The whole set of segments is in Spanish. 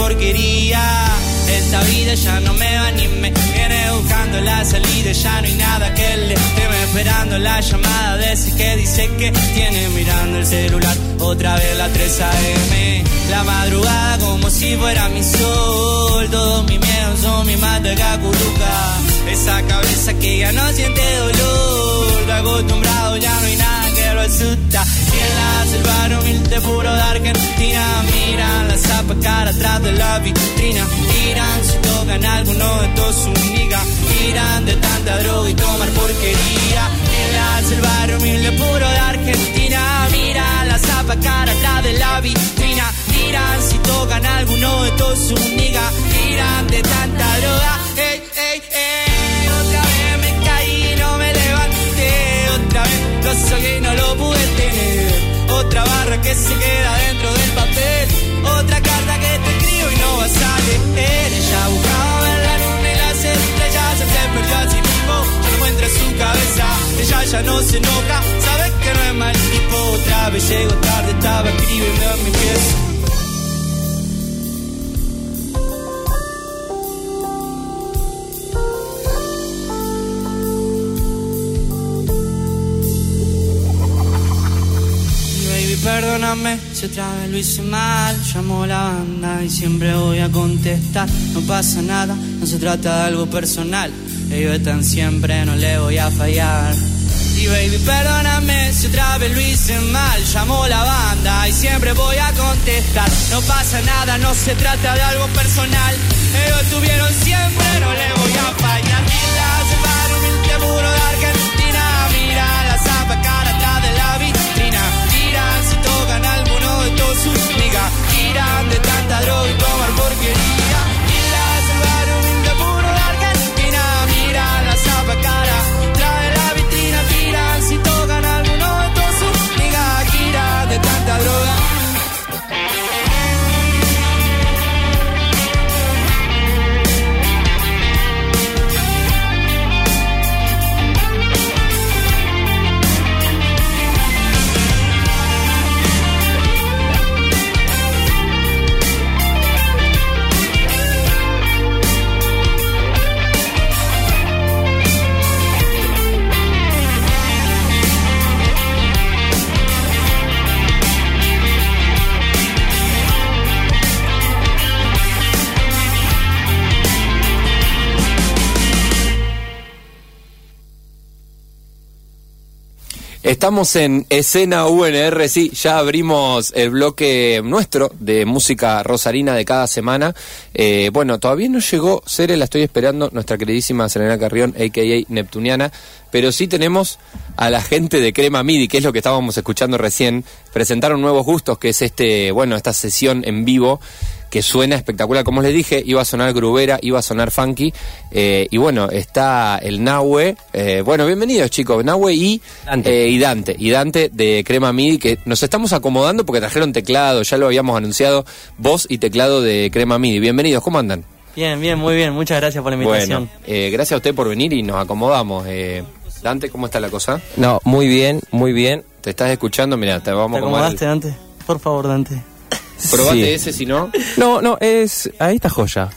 porquería. Esta vida ya no me va ni me viene buscando la salida. Ya no hay nada que le teme esperando la llamada de ese que dice que tiene mirando el celular. Otra vez la 3 AM. La madrugada como si fuera mi sol. Todos mis miedos son mi mata cacuruca. Esa cabeza que ya no siente dolor. Acostumbrado, ya no hay nada lo asusta. Y en la selva humilde puro de Argentina. Miran la zapa cara atrás de la vitrina. Miran si tocan alguno de todos su miga. Miran de tanta droga y tomar porquería. En la selva humilde puro de Argentina. Miran la zapa cara atrás de la vitrina. Miran si tocan alguno de todos su miga. Miran de tanta droga. Ey, ey, ey. Otra vez me caí, no me levanté. Otra vez lo saqué y no lo. Otra barra que se queda dentro del papel. Otra carta que te escribo y no vas a leer. Ella buscaba ver la luna y las estrellas. Se perdió a sí mismo, ya no encuentra su cabeza. Ella ya no se enoja, sabe que no es mal tipo. Otra vez llego tarde, estaba escribiendo en mi pieza. Perdóname si otra vez lo hice mal. Llamo a la banda y siempre voy a contestar. No pasa nada, no se trata de algo personal. Ellos están siempre, no le voy a fallar. Y baby, perdóname si otra vez lo hice mal. Llamo a la banda y siempre voy a contestar. No pasa nada, no se trata de algo personal. Ellos estuvieron siempre, no le voy a fallar. Miran de tanta droga y tomar porquería. Estamos en escena UNR, sí, ya abrimos el bloque nuestro de música rosarina de cada semana. Eh, bueno, todavía no llegó, Cere, la estoy esperando, nuestra queridísima Selena Carrión, a.k.a. Neptuniana, pero sí tenemos a la gente de Crema MIDI, que es lo que estábamos escuchando recién, presentaron nuevos gustos, que es este, bueno, esta sesión en vivo que suena espectacular. Como les dije, iba a sonar grubera, iba a sonar funky. eh, y bueno, está el Nahue. eh, bueno, bienvenidos chicos, Nahue y Dante. eh, y Dante. Y Dante de Crema MIDI, que nos estamos acomodando porque trajeron teclado, ya lo habíamos anunciado, voz y teclado de Crema MIDI. Bienvenidos, ¿cómo andan? Bien, bien, muy bien. Muchas gracias por la invitación. Bueno, eh, gracias a usted por venir y nos acomodamos. Eh, Dante, ¿cómo está la cosa? No, muy bien, muy bien. ¿Te estás escuchando? Mira, te vamos ¿Te a acomodar. acomodaste, Dante? Por favor, Dante. Probate Sí. ese, si no. No, no, es. Ahí está joya.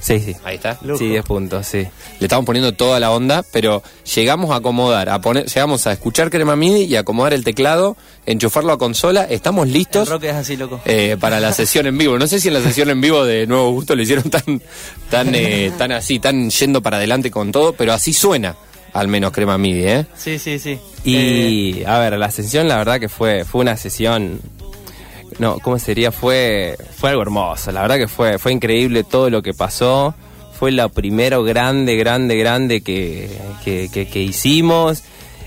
Sí, sí. Ahí está. Sí, 10 puntos, sí. Le estamos poniendo toda la onda, pero llegamos a acomodar, a poner, llegamos a escuchar Crema MIDI y a acomodar el teclado, enchufarlo a consola. Estamos El listos rock es así, loco. eh, para la sesión en vivo. No sé si en la sesión en vivo de Nuevo Gusto lo hicieron tan, tan, eh, tan así, tan yendo para adelante con todo, pero así suena, al menos Crema MIDI, ¿eh? Sí, sí, sí. Eh, Y, a ver, la sesión, la verdad que fue, fue una sesión. No, ¿cómo sería? Fue, fue algo hermoso. La verdad que fue, fue increíble todo lo que pasó. Fue lo primero grande, grande, grande que, que, que- que hicimos.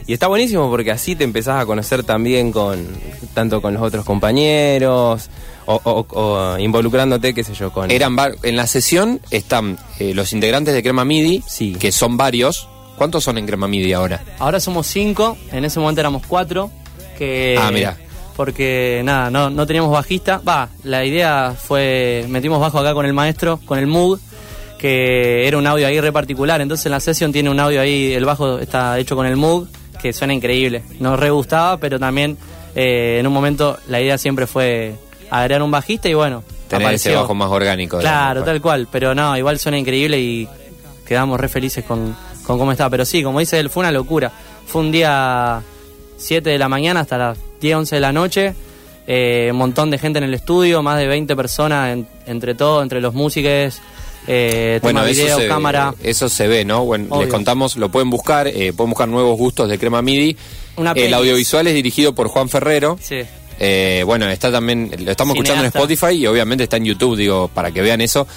Y está buenísimo porque así te empezás a conocer también con tanto con los otros compañeros o, o- o involucrándote, qué sé yo, con Eran en la sesión están eh, los integrantes de Crema MIDI, Sí. que son varios. ¿Cuántos son en Crema MIDI ahora? ahora somos cinco. En ese momento éramos cuatro. Que ah, mira. Porque nada, no, no teníamos bajista. Va, la idea fue, metimos bajo acá con el maestro, con el Moog, que era un audio ahí re particular. Entonces en la sesión tiene un audio ahí, el bajo está hecho con el Moog, que suena increíble. Nos re gustaba, pero también eh, en un momento la idea siempre fue agregar un bajista y bueno. Tener ese apareció. bajo más orgánico. Claro, digamos. tal cual, pero no, igual suena increíble y quedamos re felices con, con cómo está. Pero sí, como dice él, fue una locura. Fue un día 7 de la mañana hasta las 10, 11 de la noche. eh, un montón de gente en el estudio, más de 20 personas en- entre todo, entre los músicos, eh, tema Bueno, video, eso se, cámara. eso se ve, ¿no? Bueno, les contamos, lo pueden buscar, eh, pueden buscar nuevos gustos de Crema MIDI. Una el audiovisual es dirigido por Juan Ferrero. Sí. Eh, bueno, está también, lo estamos escuchando en. Spotify y obviamente está en YouTube, digo, para que vean eso.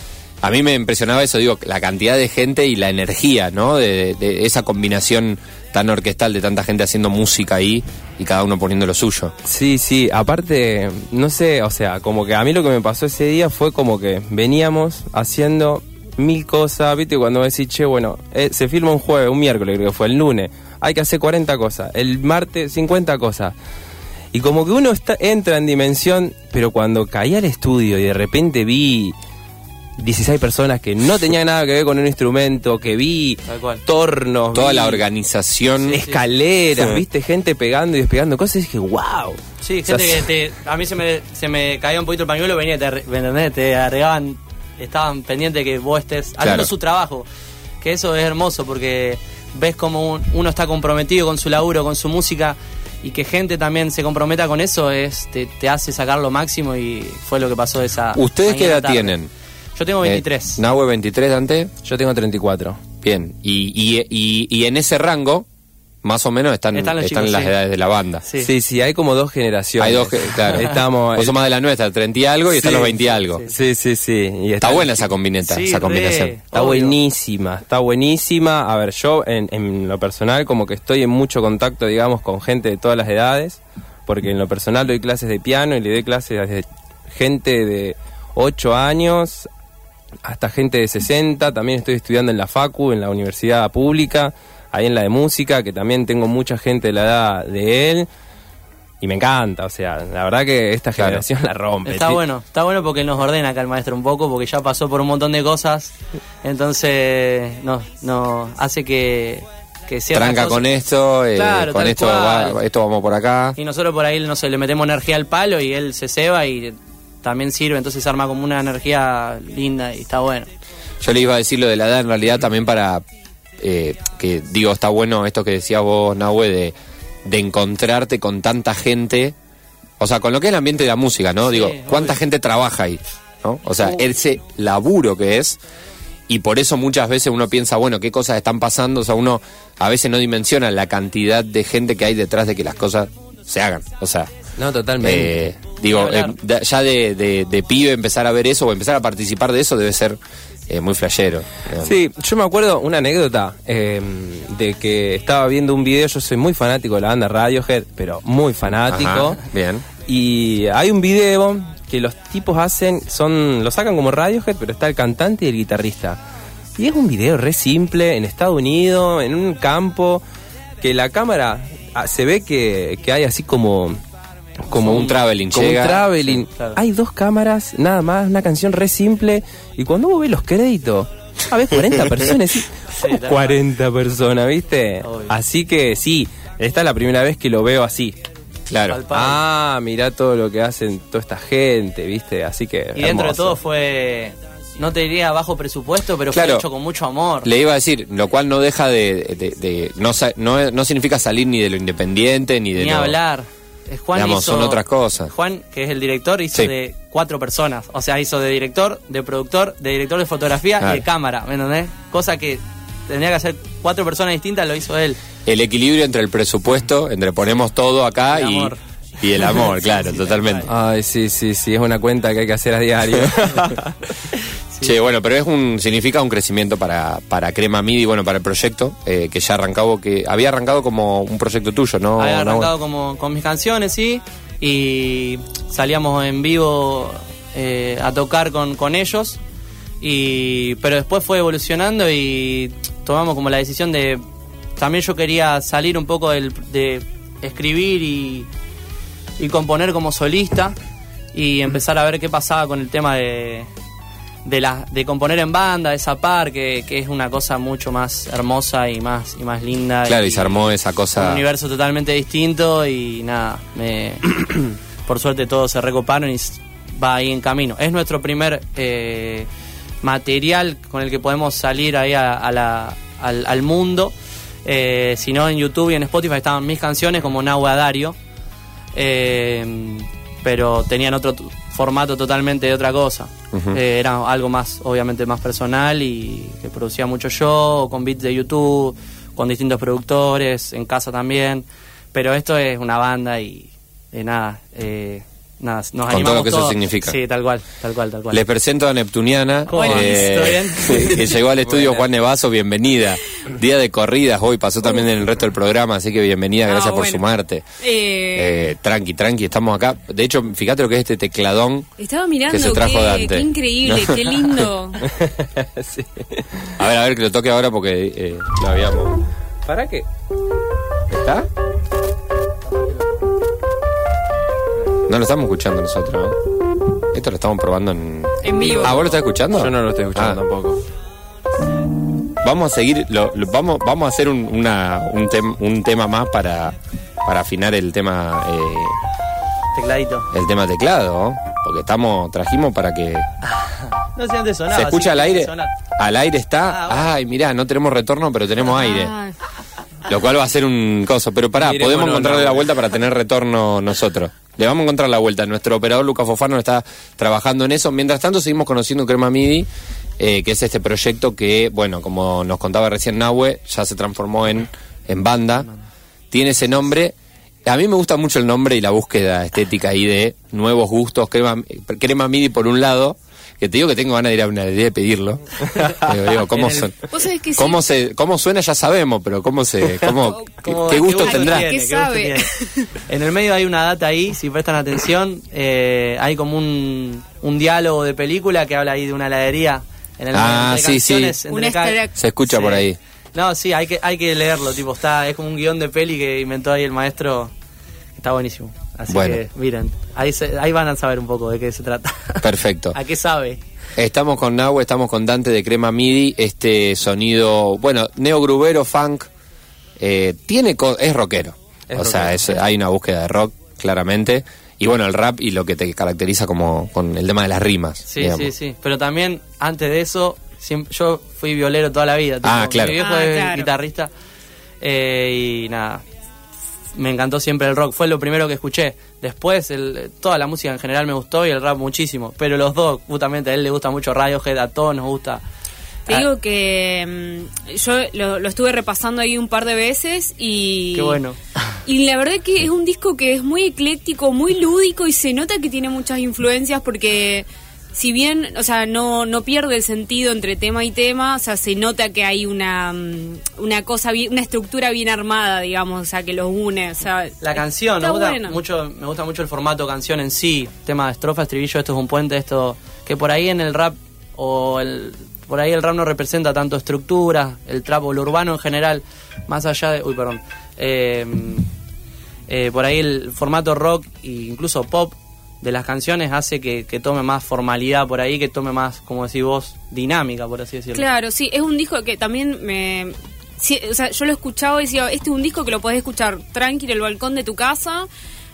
A mí me impresionaba eso, digo, la cantidad de gente y la energía, ¿no? De, esa combinación tan orquestal de tanta gente haciendo música ahí y cada uno poniendo lo suyo. Sí, sí, aparte, no sé, o sea, como que a mí lo que me pasó ese día fue como que veníamos haciendo mil cosas, ¿viste? Cuando decís, che, bueno, eh, se filma un jueves, un miércoles creo que fue, el lunes, hay que hacer 40 cosas, el martes 50 cosas. Y como que uno está, entra en dimensión, pero cuando caí al estudio y de repente vi 16 personas que no tenían nada que ver con un instrumento, que vi tornos, Toda vi la organización. escaleras, Sí. viste gente pegando y despegando cosas y dije, wow. Sí, O sea, gente que te, a mí se me, se me caía un poquito el pañuelo, venía, y te, ¿me entendés? te agregaban, estaban pendientes de que vos estés haciendo Claro. su trabajo. Que eso es hermoso porque ves como un- uno está comprometido con su laburo, con su música y que gente también se comprometa con eso es te, te hace sacar lo máximo y fue lo que pasó esa. ¿Ustedes qué edad tarde. tienen? Yo tengo 23. Eh, Nahue 23, Dante. Yo tengo 34. Bien. Y, y, y, y en ese rango, más o menos, están, Están están, los chicos, las sí. edades de la banda. Sí. Sí, sí, hay como dos generaciones. Hay dos, claro. Estamos. Vos sos más de la nuestra, 30 y algo, y están los 20 y algo. Sí, sí, sí. Y Está buena esa combineta, Sí, esa re. combinación. Está Obvio. buenísima, está buenísima. A ver, yo en, en lo personal como que estoy en mucho contacto, digamos, con gente de todas las edades, porque en lo personal doy clases de piano y le doy clases desde gente de 8 años hasta gente de 60. También estoy estudiando en la FACU, en la universidad pública, ahí en la de música, que también tengo mucha gente de la edad de él. Y me encanta, o sea, la verdad que esta Claro. generación la rompe. Está bueno, está bueno porque nos ordena acá el maestro un poco, porque ya pasó por un montón de cosas, entonces no, no hace que, que Tranca con esto, eh, Claro, con esto, va- esto vamos por acá. Y nosotros por ahí no sé, le metemos energía al palo y él se ceba y también sirve, entonces arma como una energía linda y está bueno. Yo le iba a decir lo de la edad en realidad también para eh, que digo, está bueno esto que decías vos, Nahue, de, de encontrarte con tanta gente, o sea, con lo que es el ambiente de la música, ¿no? Sí, digo, ¿cuánta obvio. gente trabaja ahí? ¿no? O sea, ese laburo que es, y por eso muchas veces uno piensa, bueno, ¿qué cosas están pasando? O sea, uno a veces no dimensiona la cantidad de gente que hay detrás de que las cosas se hagan. O sea, No, totalmente. eh, digo, eh, ya de, de, de pibe empezar a ver eso o empezar a participar de eso debe ser eh, muy flashero. Sí, yo me acuerdo una anécdota eh, de que estaba viendo un video, yo soy muy fanático de la banda Radiohead, pero muy fanático. Ajá, bien. Y hay un video que los tipos hacen, son lo sacan como Radiohead, pero está el cantante y el guitarrista. Y es un video re simple, en Estados Unidos, en un campo, que la cámara ah, se ve que, que hay así como... Como un traveling, Como llega, un traveling. sí, claro. Hay dos cámaras, nada más, una canción re simple. Y cuando vos ves los créditos, a ver 40 personas. y- ¿Cómo tal 40 personas, viste? Obvio. Así que sí, esta es la primera vez que lo veo así. Claro. Ah, mirá todo lo que hacen toda esta gente, ¿viste? Así que. Y dentro de todo fue, no te diría bajo presupuesto, pero Claro. fue hecho con mucho amor. Le iba a decir, lo cual no deja de... de- de- no, no, no significa salir ni de lo independiente, ni de Ni lo... hablar. Es Juan Digamos, hizo- son otras cosas. Juan, que es el director, hizo Sí. de cuatro personas. O sea, hizo de director, de productor, de director de fotografía Claro. y de cámara, ¿me entendés? Cosa que tendría que hacer cuatro personas distintas, lo hizo él. El equilibrio entre el presupuesto, entre ponemos todo acá El y, amor. y el amor, claro, totalmente. Ay, sí, sí, sí, es una cuenta que hay que hacer a diario. Che, bueno, pero es un significa un crecimiento para, para Crema MIDI, bueno, para el proyecto, eh, que ya arrancado, que había arrancado como un proyecto tuyo, ¿no? Había arrancado como con mis canciones, sí, y salíamos en vivo eh, a tocar con, con ellos, y pero después fue evolucionando y tomamos como la decisión de... También yo quería salir un poco del, de escribir y, y componer como solista y empezar a ver qué pasaba con el tema de, de, la, de componer en banda, de zapar, que, que es una cosa mucho más hermosa y más, y más linda. Claro, y se armó esa cosa. Un universo totalmente distinto y nada, me, por suerte todos se recoparon y va ahí en camino. Es nuestro primer eh, material con el que podemos salir ahí a, a la- al, al mundo. Eh, si no, en YouTube y en Spotify estaban mis canciones como Nahua Dario. Eh, pero tenían otro formato totalmente de otra cosa. Eh, era algo más, obviamente, más personal y que producía mucho yo, con beats de YouTube, con distintos productores, en casa también. Pero esto es una banda y eh, nada, eh, nada, nos todo animamos lo que eso significa. Sí, tal cual, tal cual, tal cual. Les presento a Neptuniana, ¿Cómo eh? ¿Todo que llegó al estudio Juan Nevazo, bienvenida. Día de corridas, hoy pasó también en el resto del programa, así que bienvenida, Ah, gracias por sumarte. Eh, Eh, tranqui, tranqui, estamos acá. De hecho, fíjate lo que es este tecladón. estaba mirando, que se trajo qué, Dante. qué increíble, qué lindo. Sí. A ver, a ver, que lo toque ahora porque eh, lo habíamos... ¿Para qué? ¿Está? No lo estamos escuchando nosotros, ¿no? Esto lo estamos probando en... En vivo. Ah, ¿vos lo estás escuchando? Yo no lo estoy escuchando Ah. tampoco. Vamos a seguir, lo- lo- vamos, vamos a hacer un, una- un, tem- un tema más para, para afinar el tema eh, Tecladito. el tema teclado, ¿no? porque estamos trajimos para que No sé antes sonaba. se escucha así al que aire. Al aire está. Ah, bueno. Ay, mirá, no tenemos retorno, pero tenemos aire. Ah, Lo cual va a ser un coso. Pero pará, Miremos, podemos no, encontrarle no. la vuelta para tener retorno nosotros. Le vamos a encontrar la vuelta. Nuestro operador Lucas Fofano está trabajando en eso. Mientras tanto, seguimos conociendo Crema MIDI, eh, que es este proyecto que, bueno, como nos contaba recién Nahue, ya se transformó en, en banda. Tiene ese nombre. A mí me gusta mucho el nombre y la búsqueda estética ahí de nuevos gustos. Crema, crema MIDI por un lado, que te digo que tengo ganas de ir a una de pedirlo. Digo, digo, ¿cómo, En el- son? Vos sabés que sí. ¿Cómo, se, ¿Cómo suena? Ya sabemos, pero ¿cómo se, cómo, qué, ¿Cómo- qué gusto tendrá? tiene? ¿Qué sabe? En el medio hay una data ahí, si prestan atención, eh, hay como un, un diálogo de película que habla ahí de una heladería. En el Ah, entre sí, sí. canciones, Un entre ca- easter egg. Se escucha Sí. por ahí. No, sí, hay que, hay que leerlo, tipo, está, es como un guion de peli que inventó ahí el maestro, está buenísimo. Así Bueno. que, miren, ahí, se- ahí van a saber un poco de qué se trata. Perfecto. ¿A qué sabe? Estamos con Nahue, estamos con Dante de Crema MIDI. Este sonido, bueno, neogrubero, funk. eh, tiene co- es rockero. Es o sea, es- hay una búsqueda de rock, claramente. Y bueno, el rap y lo que te caracteriza como con el tema de las rimas. Sí, digamos. sí, sí. Pero también, antes de eso, siempre, yo fui violero toda la vida. tipo, Ah, claro. Mi viejo Ah, es guitarrista. eh, y nada, me encantó siempre el rock. Fue lo primero que escuché. Después, el, toda la música en general me gustó y el rap muchísimo. Pero los dos, justamente, a él le gusta mucho Radiohead, a todos nos gusta. Te Ah, digo que mm, yo lo, lo estuve repasando ahí un par de veces y... Qué bueno. Y la verdad que es un disco que es muy ecléctico, muy lúdico y se nota que tiene muchas influencias porque si bien, o sea, no, no pierde el sentido entre tema y tema, o sea, se nota que hay una, mm, una cosa, bien- una estructura bien armada, digamos, o sea, que los une, o sea... La canción, me gusta, bueno. mucho, me gusta mucho el formato canción en sí. Tema de estrofa, estribillo, esto es un puente, esto. Que por ahí en el rap, o el. Por ahí el rap no representa tanto estructura, el trap o lo urbano en general, más allá de. Uy, perdón. Eh, eh, por ahí el formato rock e incluso pop de las canciones hace que, que tome más formalidad por ahí, que tome más, como decís vos, dinámica, por así decirlo. Claro, sí, es un disco que también me... sí, o sea, yo lo escuchaba y decía, este es un disco que lo podés escuchar tranquilo en el balcón de tu casa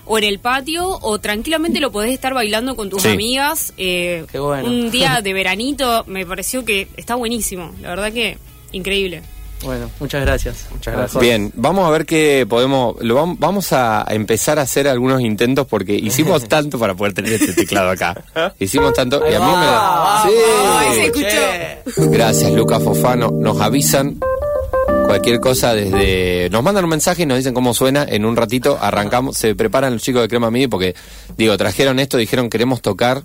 o en el patio o tranquilamente lo podés estar bailando con tus Sí. amigas. eh, Qué bueno. Un día de veranito me pareció que está buenísimo, la verdad que increíble. Bueno, muchas gracias. Muchas gracias. Bien, vamos a ver qué podemos. Lo vam- vamos a empezar a hacer algunos intentos porque hicimos tanto para poder tener este teclado acá. Hicimos tanto y a mí me da. Ay, se Sí. escuchó. Gracias, Lucas Fofano. Nos avisan cualquier cosa desde. Nos mandan un mensaje y nos dicen cómo suena. En un ratito arrancamos. Se preparan los chicos de Crema Midi porque, digo, trajeron esto, dijeron queremos tocar.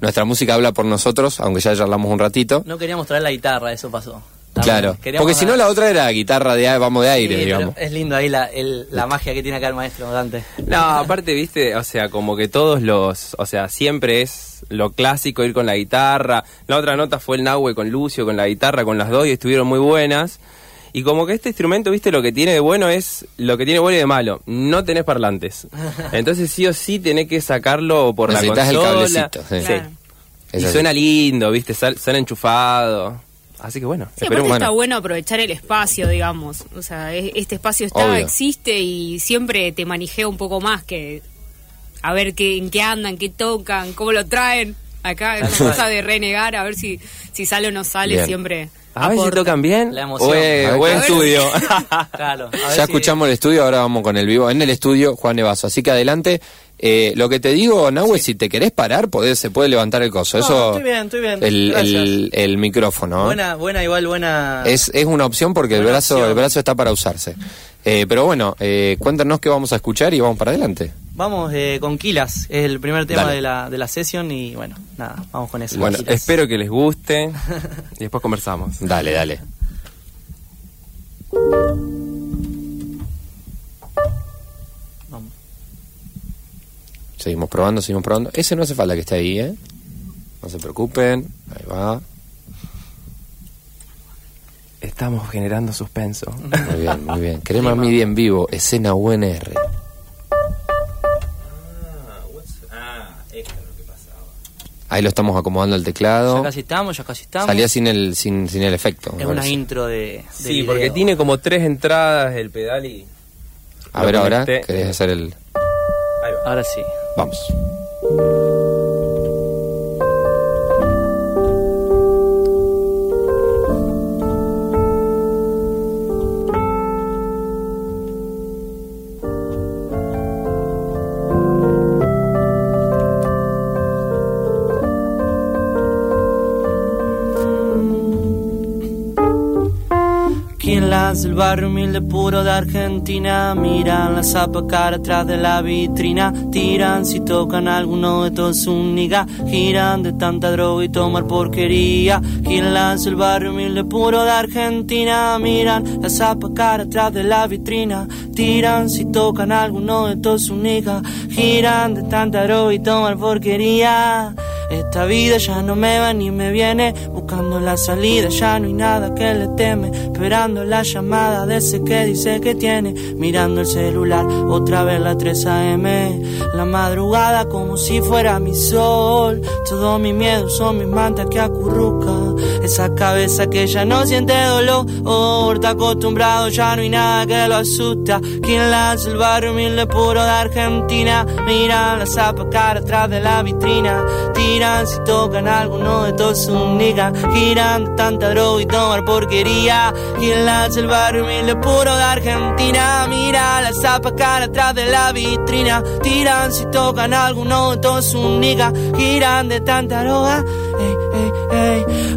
Nuestra música habla por nosotros, aunque ya hablamos un ratito. No queríamos traer la guitarra, eso pasó. Claro. Queríamos Porque si no, la otra era guitarra de vamos de aire, Sí, digamos. Es lindo ahí la, el- la magia que tiene acá el maestro Dante. No, aparte, viste, o sea, como que todos los, o sea, siempre es lo clásico ir con la guitarra. La otra nota fue el Nahue con Lucio, con la guitarra, con las dos y estuvieron muy buenas. Y como que este instrumento, viste, lo que tiene de bueno es lo que tiene bueno y de malo. No tenés parlantes. Entonces sí o sí tenés que sacarlo por la Necesitas el consola. cablecito, sí. Claro. Y suena lindo, viste, sal- suena enchufado. Así que bueno, Sí, está bueno. aprovechar el espacio, digamos. O sea, este espacio está, Obvio. existe y siempre te manijea un poco más que a ver qué, en qué andan, qué tocan, cómo lo traen. Acá esa cosa de renegar, a ver si, si sale o no sale, Bien. siempre. A ver si tocan bien La emoción. o es, o es estudio. Claro. a ver Ya si- escuchamos el estudio, ahora vamos con el vivo. En el estudio, Juan Nevaso. Así que adelante. Eh, lo que te digo, Nahue, si te querés parar, podés, se puede levantar el coso. No, Eso, estoy bien, estoy bien. El, Gracias. el, el micrófono. ¿eh? Buena, buena, igual buena. Es, es una opción porque el brazo, opción. el brazo está para usarse. Eh, pero bueno, eh, cuéntanos qué vamos a escuchar y vamos para adelante. Vamos eh, con Kilas, es el primer tema Dale. de la, de la sesión y bueno, nada, vamos con eso. bueno, Kilas. espero que les guste y después conversamos. Dale, dale. Seguimos probando, seguimos probando. Ese no hace falta que esté ahí, ¿eh? No se preocupen. Ahí va. Estamos generando suspenso. Muy bien, muy bien. Crema MIDI en vivo, escena UNR. Ahí lo estamos acomodando el teclado. Ya casi estamos, ya casi estamos. Salía sin el, sin, sin el efecto. es una parece. intro de. de Sí, video. porque tiene como tres entradas el pedal y... A ver lo ahora. ¿querés hacer el...? Ahí va. Ahora sí. Vamos. Quilas del barrio humilde puro de Argentina Miran la zapa cara atrás de la vitrina Tiran si tocan alguno de todos un niga Giran de tanta droga y tomar porquería. Quilas del barrio humilde puro de Argentina Miran la zapa cara atrás de la vitrina Tiran si tocan alguno de todos un niga Giran de tanta droga y tomar porquería esta vida ya no me va ni me viene, buscando la salida, ya no hay nada que le teme, esperando la llamada de ese que dice que tiene, mirando el celular, otra vez la 3 AM, la madrugada como si fuera mi sol, todo mi miedo son mis mantas que acurruca, esa cabeza que ya no siente dolor, está acostumbrado, ya no hay nada que lo asusta, quien lanza el barrio humilde puro de Argentina, mira la zapa cara atrás de la vitrina, tiran si tocan alguno de todos sus niggas, giran de tanta droga y tomar porquería, quien lanza el barrio humilde puro de Argentina, mira la zapa cara atrás de la vitrina, tiran si tocan alguno de todos sus niggas, giran de tanta droga, ey,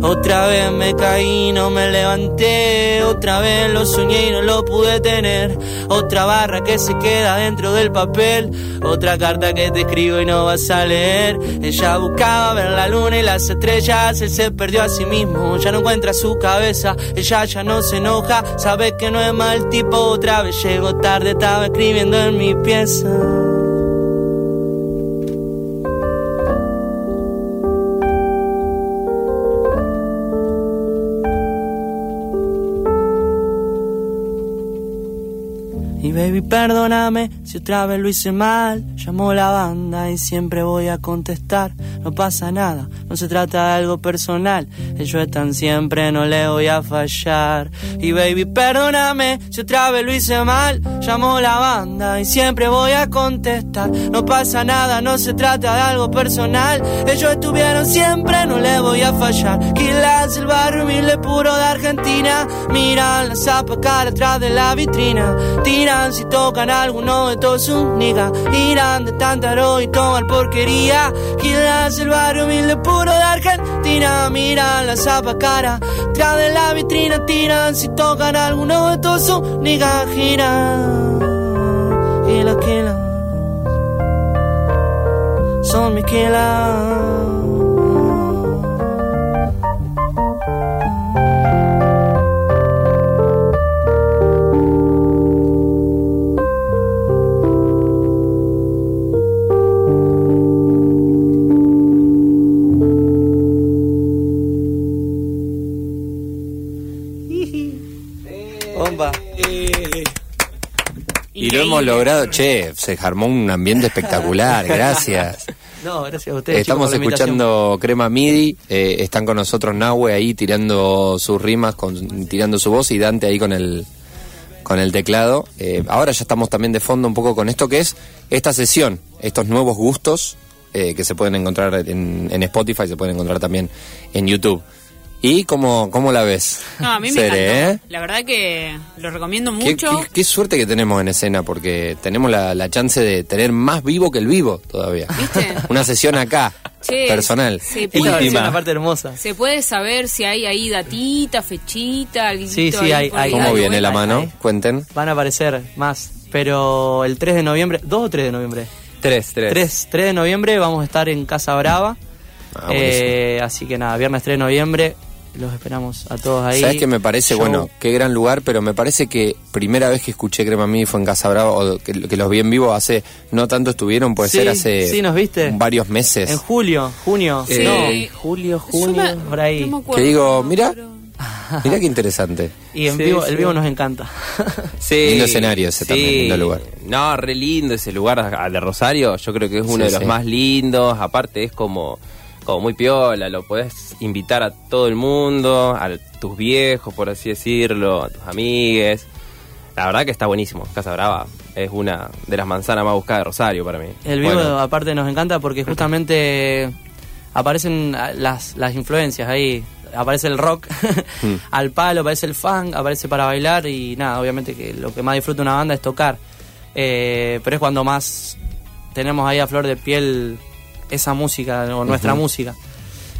Otra vez me caí, no me levanté. Otra vez lo soñé y no lo pude tener. Otra barra que se queda dentro del papel. Otra carta que te escribo y no vas a leer. Ella buscaba ver la luna y las estrellas. Él se perdió a sí mismo, ya no encuentra su cabeza. Ella ya no se enoja, sabe que no es mal tipo. Otra vez llegó tarde, estaba escribiendo en mi pieza. Perdóname si otra vez lo hice mal. Llamó la banda y siempre voy a contestar. No pasa nada, no se trata de algo personal. Ellos están siempre, no le voy a fallar. Y baby, perdóname si otra vez lo hice mal. Llamó la banda y siempre voy a contestar. No pasa nada, no se trata de algo personal. Ellos estuvieron siempre, no le voy a fallar. Quilas, el barrio humilde puro de Argentina. Miran la zapa cara atrás de la vitrina. Tiran si tocan alguno de todos sus niggas. Irán de tanta droga y tomar porquería. Quilas, el barrio humilde puro de Argentina. Miran la zapa cara atrás de la vitrina. Tiran si tocan alguno de todos sus niggas. Giran. Kila, kila. Son mis killers. Hemos logrado, che, se armó un ambiente espectacular, gracias. No, gracias a ustedes. Estamos chicos, escuchando Crema Midi, eh, están con nosotros Nahue ahí tirando sus rimas, con, tirando su voz y Dante ahí con el con el teclado. Eh, ahora ya estamos también de fondo un poco con esto que es esta sesión, estos nuevos gustos eh, que se pueden encontrar en, en Spotify, se pueden encontrar también en YouTube. ¿Y cómo, cómo la ves? No, a mí me Cere, encantó. ¿eh? La verdad que lo recomiendo Qué, mucho. qué- qué suerte que tenemos en escena, porque tenemos la, la chance de tener más vivo que el vivo todavía. ¿Viste? Una sesión acá, Che, personal. se puede, versión, la parte hermosa. se puede saber si hay ahí datita, fechita, Sí, sí, ahí hay- hay- ahí, ¿Cómo algo viene bueno. la mano? Cuenten. Van a aparecer más. Pero el 3 de noviembre, 2 o 3 de noviembre. Tres, tres. 3, 3 de noviembre vamos a estar en Casa Brava. Ah. Eh, así que nada, viernes 3 de noviembre. Los esperamos a todos ahí. ¿Sabes qué me parece? Show. Bueno, qué gran lugar, pero me parece que primera vez que escuché Crema Mí fue en Casa Brava, o que, que los vi en vivo hace, no tanto estuvieron, puede Sí, ser hace sí, nos viste. varios meses. En julio, junio. Sí. No, julio, junio, me- por ahí. no me que digo, mira, pero- mira qué interesante. Y en Sí, vivo, sí. el vivo nos encanta. Sí, Lindo escenario ese también, lindo lugar. No, re lindo ese lugar de Rosario. Yo creo que es uno Sí, de los sí. más lindos. Aparte es como, como muy piola. Lo podés invitar a todo el mundo, a tus viejos, por así decirlo, a tus amigues. La verdad que está buenísimo. Casa Brava es una de las manzanas más buscadas de Rosario para mí. El vivo Bueno. aparte nos encanta porque justamente aparecen las, las influencias ahí. Aparece el rock Mm. al palo, aparece el funk, aparece para bailar y nada, obviamente que lo que más disfruta una banda es tocar. Eh, pero es cuando más tenemos ahí a flor de piel esa música o nuestra música.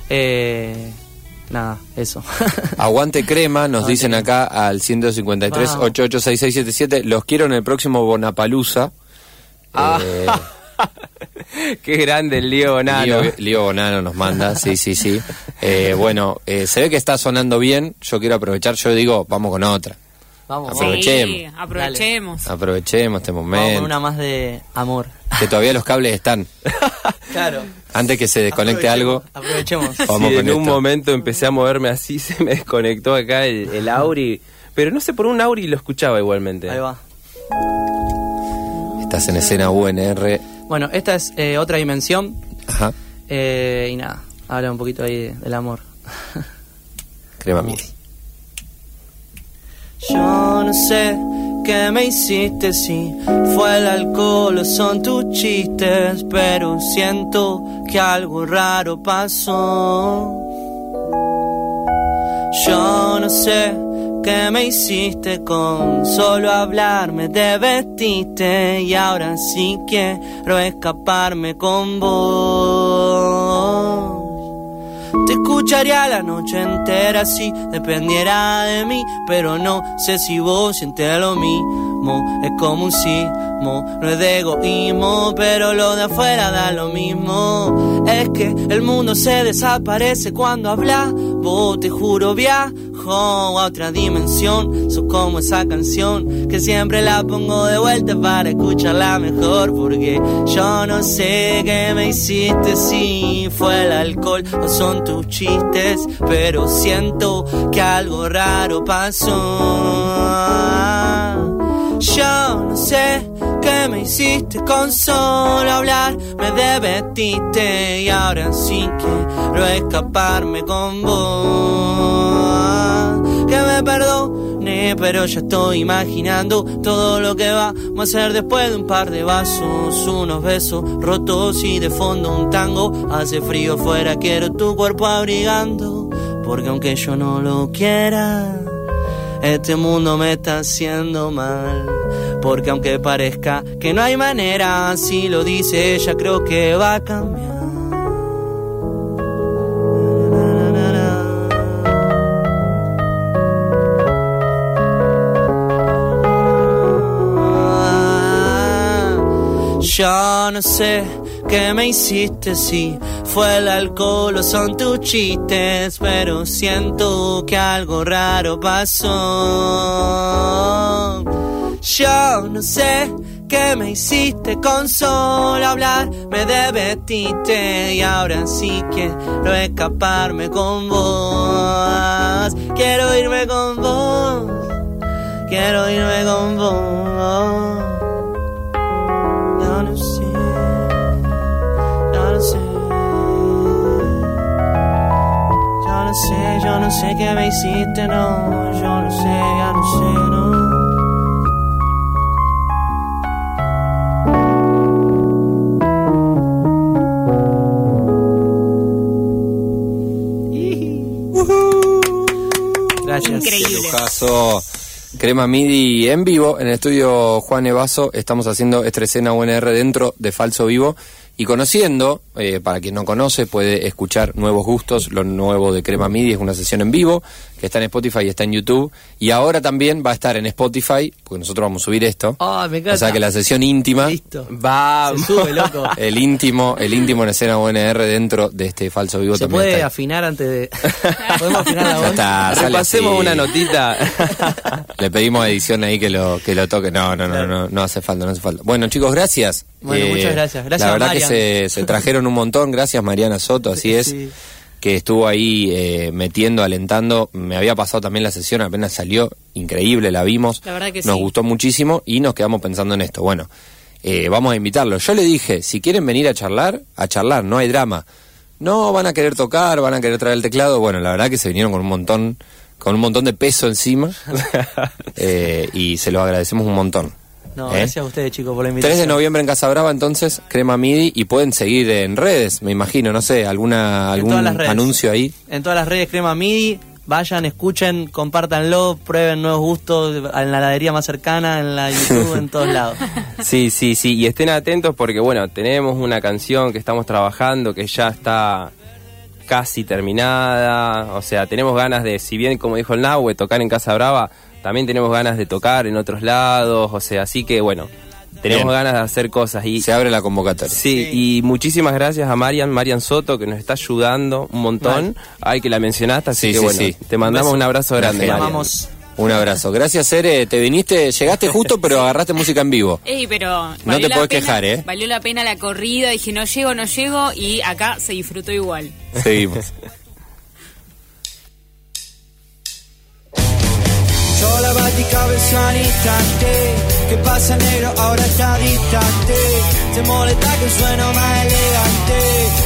Eh, nada, eso. Aguante Crema, nos Aguante dicen Crema. acá al 153 Vamos. 886677. Los quiero en el próximo Bonapalusa. Ah. Eh, Qué grande el Lío Bonano. Lío, Lío Bonano nos manda, sí, sí, sí. Eh, bueno, eh, se ve que está sonando bien. Yo quiero aprovechar, yo digo, vamos con otra. Vamos, vamos. Aprovechemos. Sí, aprovechemos. Aprovechemos este Vamos momento. con una más de amor. Que todavía los cables están. Claro. Antes que se desconecte algo, Aprovechemos. vamos Sí, con en un momento empecé a moverme así, se me desconectó acá el, el Auri. Pero no sé, por un Auri lo escuchaba igualmente. Ahí va. Estás en escena UNR. Bueno, esta es eh, otra dimensión. Ajá. Eh, y nada, habla un poquito ahí de- del amor. Crema midi. Yo no sé qué me hiciste si fue el alcohol o son tus chistes, pero siento que algo raro pasó. Yo no sé qué me hiciste con solo hablarme te vestiste y ahora sí quiero escaparme con vos. Te escucharía la noche entera si dependiera de mí, pero no sé si vos sientes lo mismo. Es como un sismo, no es de egoísmo, pero lo de afuera da lo mismo. Es que el mundo se desaparece cuando hablas, te juro viajo a otra dimensión. Sos como esa canción que siempre la pongo de vuelta para escucharla mejor, porque yo no sé qué me hiciste si fue el alcohol o son tus chistes, pero siento que algo raro pasó. Yo no sé qué me hiciste con solo hablar, me desvestiste y ahora sí quiero escaparme con vos. Que me perdone, pero ya estoy imaginando todo lo que vamos a hacer después de un par de vasos, unos besos rotos y de fondo un tango. Hace frío fuera, quiero tu cuerpo abrigando, porque aunque yo no lo quiera. Este mundo me está haciendo mal. Porque aunque parezca que no hay manera, si lo dice ella, creo que va a cambiar. Yo no sé qué me hiciste si fue el alcohol o son tus chistes, pero siento que algo raro pasó. Yo no sé qué me hiciste con solo hablar. Me debetiste y ahora sí quiero escaparme con vos. Quiero irme con vos. Quiero irme con vos. yo No lo sé. No sé. Yo no sé, yo no sé qué me hiciste, no, yo no sé, ya no sé. Increíble. Crema MIDI en vivo en el estudio Juan Evaso. Estamos haciendo esta escena UNR dentro de Falso Vivo y conociendo, eh, para quien no conoce, puede escuchar Nuevos Gustos, lo nuevo de Crema MIDI, es una sesión en vivo que está en Spotify y está en YouTube. Y ahora también va a estar en Spotify, porque nosotros vamos a subir esto. Ah, me encanta. O sea que la sesión íntima, Listo. Va, Se sube, loco. el íntimo, el íntimo en escena UNR dentro de este Falso Vivo Se también puede está afinar antes de. Podemos afinar la Ya voz. está, sale repasemos así. una notita. Le pedimos a edición ahí que lo que lo toque. No, no, no, no, no hace falta, no hace falta. Bueno, chicos, gracias. Eh, Bueno, muchas gracias. Gracias La verdad Marian. que se, se trajeron un montón. Gracias, Mariana Soto, así es. Sí. Que estuvo ahí eh, metiendo, alentando. Me había pasado también la sesión, apenas salió. Increíble, la vimos. La verdad que Nos sí. gustó muchísimo y nos quedamos pensando en esto. Bueno, eh, vamos a invitarlo. Yo le dije, si quieren venir a charlar, a charlar, no hay drama. No van a querer tocar, van a querer traer el teclado. Bueno, la verdad que se vinieron con un montón, con un montón de peso encima. Eh, y se lo agradecemos un montón. No, ¿Eh? gracias a ustedes, chicos, por la 3 invitación. de noviembre en Casa Brava, entonces, Crema MIDI, y pueden seguir en redes, me imagino, no sé, alguna algún anuncio ahí. En todas las redes Crema MIDI. Vayan, escuchen, compártanlo, prueben nuevos gustos en la heladería más cercana, en la YouTube, en todos lados. Sí, sí, sí, y estén atentos porque bueno, tenemos una canción que estamos trabajando que ya está casi terminada, o sea, tenemos ganas de, si bien como dijo el Nahue, tocar en Casa Brava, también tenemos ganas de tocar en otros lados, o sea, así que bueno, tenemos Bien. ganas de hacer cosas y Se abre la convocatoria. Sí, y muchísimas gracias a Marian, Marian Soto, que nos está ayudando un montón. Ay, que la mencionaste, así Sí, que sí, bueno, sí. te mandamos Un un abrazo grande. Marian. Llamamos. Un abrazo. Gracias, Ere. Te viniste, llegaste justo, pero agarraste música en vivo. Ey, pero No te podés pena- quejar, ¿eh? Valió la pena la corrida, dije no llego, no llego y acá se disfrutó igual. Seguimos. Yo la batí cabeza al ¿Qué pasa negro? Ahora está distante. Te molesta que sueno más elegante.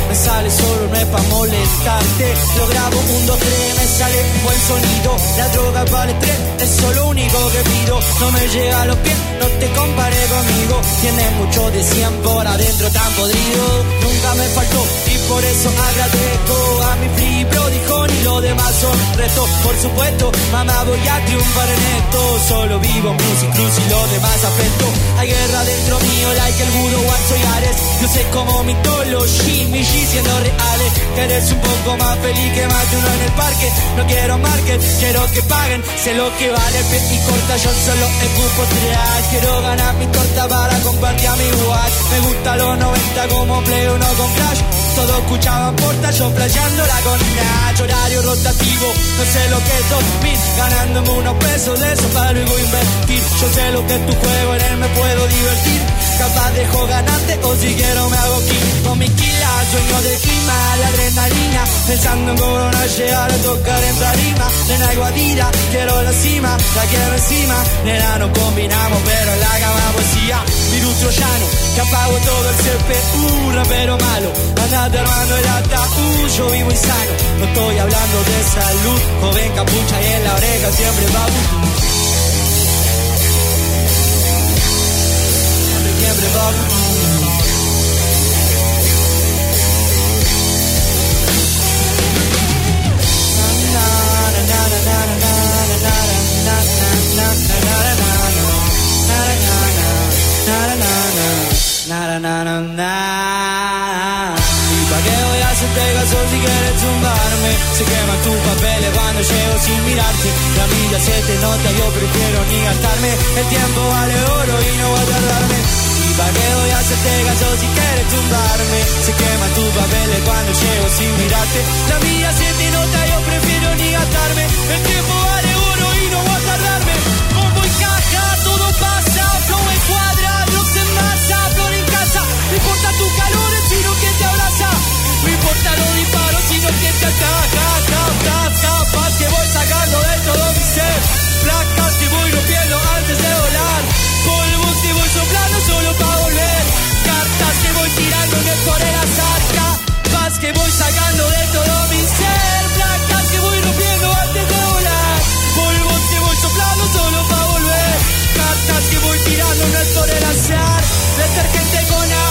Me sale solo, no es pa' molestarte. Lo grabo, un, dos, tres, me sale buen sonido. La droga para el estrés, es lo único que pido. No me llega a los pies, no te compare conmigo. Tienes mucho de 100 por adentro tan podrido. Nunca me faltó y por eso agradezco A mi free dijo ni lo demás son retos Por supuesto, mamá voy a triunfar en esto. Solo vivo Music Cruz y lo demás afecto. Hay guerra dentro mío, like el Budo, Watson y Ares Yo sé como mitología, mi G siendo reales. Eres un poco más feliz que más de uno en el parque. No quiero market, quiero que paguen. Sé lo que vale el y corta, yo solo escupo trash Quiero ganar mi torta para compartir a mi watch. Me gusta los 90 como play uno con crash todos escuchaban porta, flasheándola con Nash Horario rotativo, no sé lo que es 2000 Ganándome unos pesos de eso para luego invertir. Yo sé lo que es tu juego, en él me puedo divertir Capaz dejo ganarte o si quiero me hago king. Con mi kila, sueño de clima, la adrenalina Pensando en corona, llegar a tocar en tarima. Nena iguadira, quiero la cima, la quiero encima. Nena no combinamos, pero la cama poesía. Virus troyano, que apago todo el CPU Rapero malo, andate armando el ataúd Yo vivo insano, no estoy hablando de salud Joven capucha y en la oreja siempre va Va na, na. ¿Y pa' qué voy a hacerte caso si quieres tumbarme? Se queman tus papeles cuando llego sin mirarte La vida se te nota, yo prefiero ni gastarme El tiempo vale oro y no voy a tardarme ¿Y pa' qué voy a hacerte caso si quieres tumbarme? Se queman tus papeles cuando llego sin mirarte. La vida se te nota, yo prefiero ni gastarme. El tiempo vale oro y no voy a tardarme. Bombo y caja, todo pasa, flow en cuadra, Dios en masa, flor en casa. No importa tu calor, sino que te abraza. No importa los disparos, sino que te ataca. Cap, capas que voy sacando de todo mi ser. Placas que voy rompiendo antes de volar canciones por el azar, capaz que voy sacando de todo mi ser, placas que voy rompiendo antes de volar, polvos que voy soplando solo para volver, cartas que voy tirando no es por el azar, detergente con